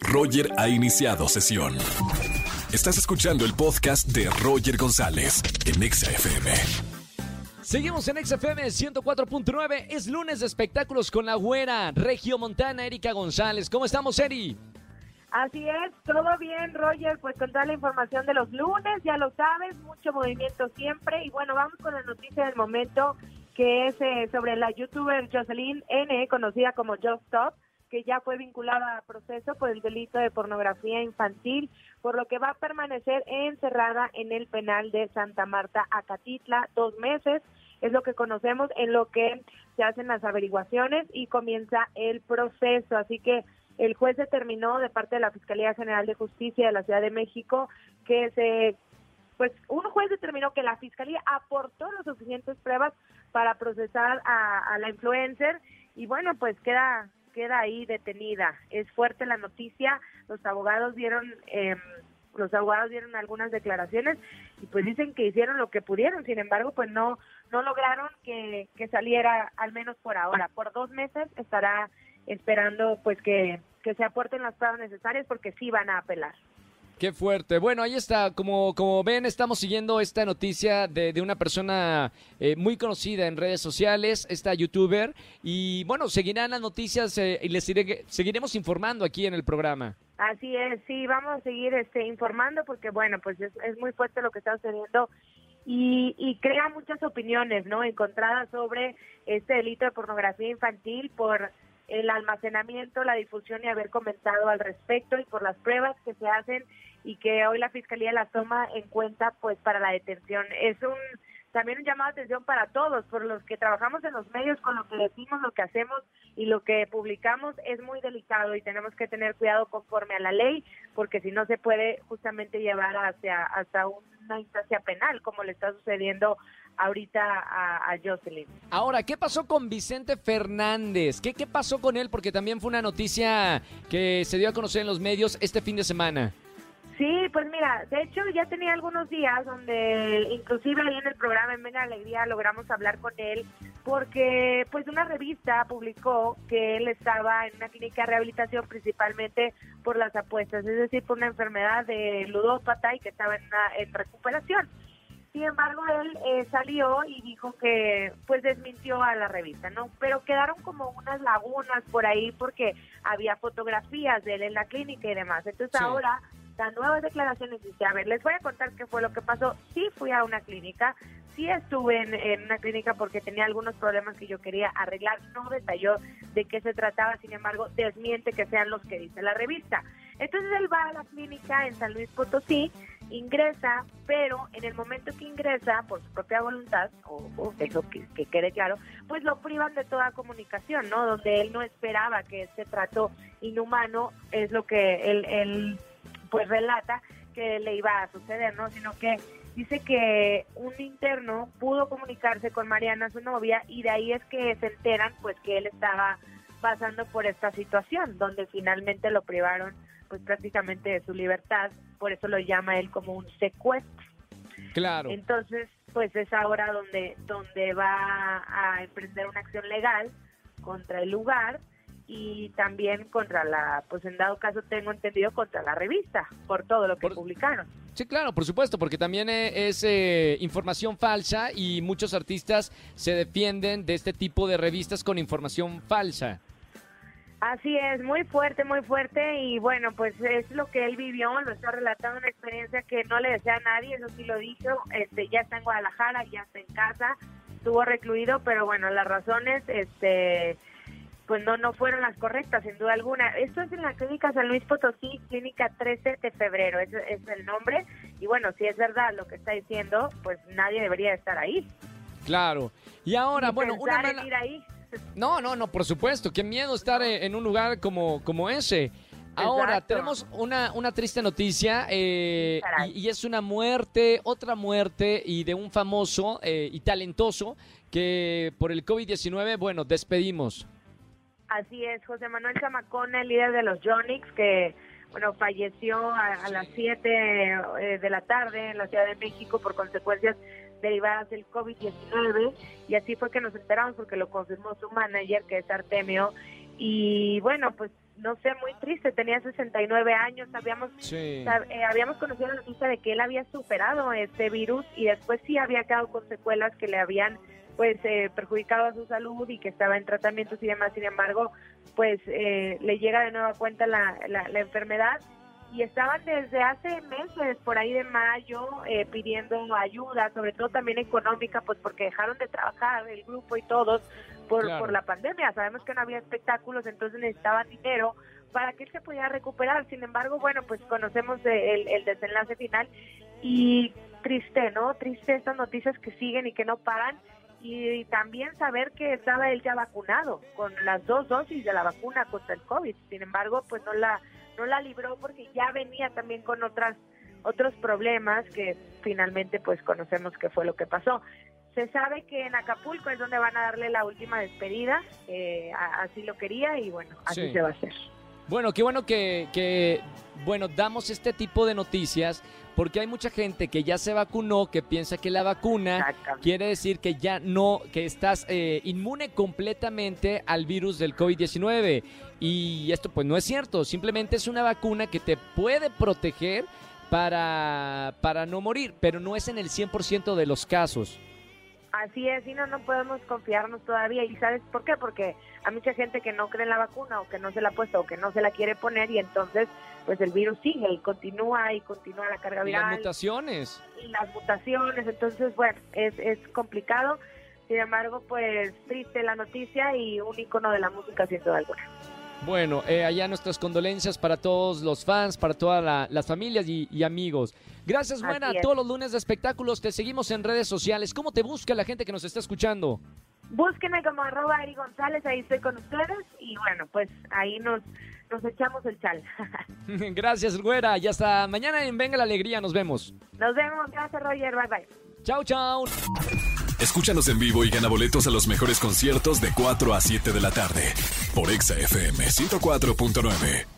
Roger ha iniciado sesión. Estás escuchando el podcast de Roger González en Exa FM. Seguimos en XFM 104.9. Es lunes de espectáculos con la güera Regio Montana, Erika González. ¿Cómo estamos, Eri? Así es, todo bien, Roger, pues con toda la información de los lunes, ya lo sabes, mucho movimiento siempre. Y bueno, vamos con la noticia del momento, que es eh, sobre la youtuber Jocelyn N., conocida como Just Stop, que ya fue vinculada a proceso por el delito de pornografía infantil, por lo que va a permanecer encerrada en el penal de Santa Marta, Acatitla, dos meses. Es lo que conocemos en lo que se hacen las averiguaciones y comienza el proceso. Así que el juez determinó de parte de la Fiscalía General de Justicia de la Ciudad de México que se pues un juez determinó que la fiscalía aportó las suficientes pruebas para procesar a, la influencer y bueno pues queda queda ahí detenida. Es fuerte la noticia. Los abogados dieron eh, los abogados dieron algunas declaraciones y pues dicen que hicieron lo que pudieron. Sin embargo pues no no lograron que, que saliera al menos por ahora. Por dos meses estará esperando pues que, que se aporten las pruebas necesarias porque sí van a apelar. Qué fuerte. Bueno, ahí está. Como, como ven, estamos siguiendo esta noticia de, de una persona eh, muy conocida en redes sociales, esta youtuber. Y bueno, seguirán las noticias eh, y les seguiremos informando aquí en el programa. Así es, sí, vamos a seguir este, informando porque, bueno, pues es, es muy fuerte lo que está sucediendo y, y, crea muchas opiniones, ¿no? Encontradas sobre este delito de pornografía infantil por el almacenamiento, la difusión y haber comentado al respecto y por las pruebas que se hacen y que hoy la fiscalía las toma en cuenta pues para la detención. Es un también un llamado de atención para todos, por los que trabajamos en los medios con lo que decimos, lo que hacemos y lo que publicamos es muy delicado y tenemos que tener cuidado conforme a la ley, porque si no se puede justamente llevar hacia hasta una instancia penal, como le está sucediendo ahorita a, Jocelyn. Ahora, ¿qué pasó con Vicente Fernández? ¿Qué, ¿Qué pasó con él? Porque también fue una noticia que se dio a conocer en los medios este fin de semana. Sí, pues mira, de hecho ya tenía algunos días donde inclusive ahí en el programa En Venga Alegría logramos hablar con él porque pues una revista publicó que él estaba en una clínica de rehabilitación principalmente por las apuestas, es decir, por una enfermedad de ludópata y que estaba en, en recuperación. Sin embargo, él eh, salió y dijo que pues desmintió a la revista, ¿no? Pero quedaron como unas lagunas por ahí porque había fotografías de él en la clínica y demás. Entonces ahora dan nuevas declaraciones y dice, a ver, les voy a contar qué fue lo que pasó. Sí fui a una clínica, sí estuve en, en, una clínica porque tenía algunos problemas que yo quería arreglar. No detalló de qué se trataba, sin embargo, desmiente que sean los que dice la revista. Entonces él va a la clínica en San Luis Potosí, ingresa, pero en el momento que ingresa, por su propia voluntad, o, eso que, quede claro, pues lo privan de toda comunicación, ¿no? Donde él no esperaba que este trato inhumano es lo que él, él pues relata que le iba a suceder, ¿no? Sino que dice que un interno pudo comunicarse con Mariana, su novia, y de ahí es que se enteran, pues, que él estaba pasando por esta situación, donde finalmente lo privaron pues prácticamente de su libertad, por eso lo llama él como un secuestro. Claro. Entonces, pues es ahora donde, donde va a emprender una acción legal contra el lugar y también contra la, pues en dado caso tengo entendido, contra la revista, por todo lo que publicaron. Sí, claro, por supuesto, porque también eh, es eh, información falsa y muchos artistas se defienden de este tipo de revistas con información falsa. Así es, muy fuerte, muy fuerte y bueno, pues es lo que él vivió, lo está relatando una experiencia que no le desea a nadie, eso sí lo dijo, este, ya está en Guadalajara, ya está en casa, estuvo recluido, pero bueno, las razones, este, pues no, no fueron las correctas, sin duda alguna. Esto es en la clínica San Luis Potosí, clínica 13 de febrero, ese es el nombre, y bueno, si es verdad lo que está diciendo, pues nadie debería estar ahí. Claro, y ahora, bueno, una ahí. No, no, no, por supuesto. Qué miedo estar en un lugar como, como ese. Ahora, tenemos una, una triste noticia eh, y, es una muerte, otra muerte y de un famoso eh, y talentoso que por el COVID-19, bueno, despedimos. Así es, José Manuel Chamacón, el líder de los Jonix, que bueno, falleció a, las 7 eh, de la tarde en la Ciudad de México por consecuencias derivadas del COVID-19 y así fue que nos enteramos porque lo confirmó su manager que es Artemio. Y bueno pues no sé, muy triste, tenía 69 años, habíamos, eh, habíamos conocido la noticia de que él había superado este virus y después sí había quedado con secuelas que le habían pues eh, perjudicado a su salud y que estaba en tratamientos y demás, sin embargo, pues eh, le llega de nueva cuenta la, la, la enfermedad y estaban desde hace meses, por ahí de mayo, eh, pidiendo ayuda, sobre todo también económica, pues porque dejaron de trabajar el grupo y todos por, por la pandemia. Sabemos que no había espectáculos, entonces necesitaban dinero para que él se pudiera recuperar. Sin embargo, bueno, pues conocemos el, el desenlace final y triste, ¿no? Triste estas noticias que siguen y que no paran y también saber que estaba él ya vacunado con las dos dosis de la vacuna contra el COVID. Sin embargo, pues no la no la libró porque ya venía también con otras otros problemas que finalmente pues conocemos qué fue lo que pasó. Se sabe que en Acapulco es donde van a darle la última despedida, eh, así lo quería y bueno, así se va a hacer. Bueno, qué bueno que, que, bueno, damos este tipo de noticias porque hay mucha gente que ya se vacunó, que piensa que la vacuna quiere decir que ya no, que estás eh, inmune completamente al virus del COVID-19. Y esto pues no es cierto, simplemente es una vacuna que te puede proteger para, para no morir, pero no es en el 100% de los casos. Así es, y no, no podemos confiarnos todavía. ¿Y sabes por qué? Porque hay mucha gente que no cree en la vacuna o que no se la ha puesto o que no se la quiere poner y entonces pues el virus sigue y continúa y continúa la carga viral. Y las mutaciones. Y las mutaciones, entonces bueno, es, es complicado. Sin embargo, pues triste la noticia y un icono de la música duda alguna. Bueno, eh, allá nuestras condolencias para todos los fans, para todas las familias y, amigos. Gracias, buena. Todos los lunes de espectáculos te seguimos en redes sociales. ¿Cómo te busca la gente que nos está escuchando? Búsquenme como arroba Eri González, ahí estoy con ustedes y bueno, pues ahí nos, nos echamos el chal. gracias, güera. Y hasta mañana en Venga la Alegría. Nos vemos. Nos vemos. Gracias, Roger. Bye, bye. Chao, chao. Escúchanos en vivo y gana boletos a los mejores conciertos de 4 a 7 de la tarde por Exa FM 104.9.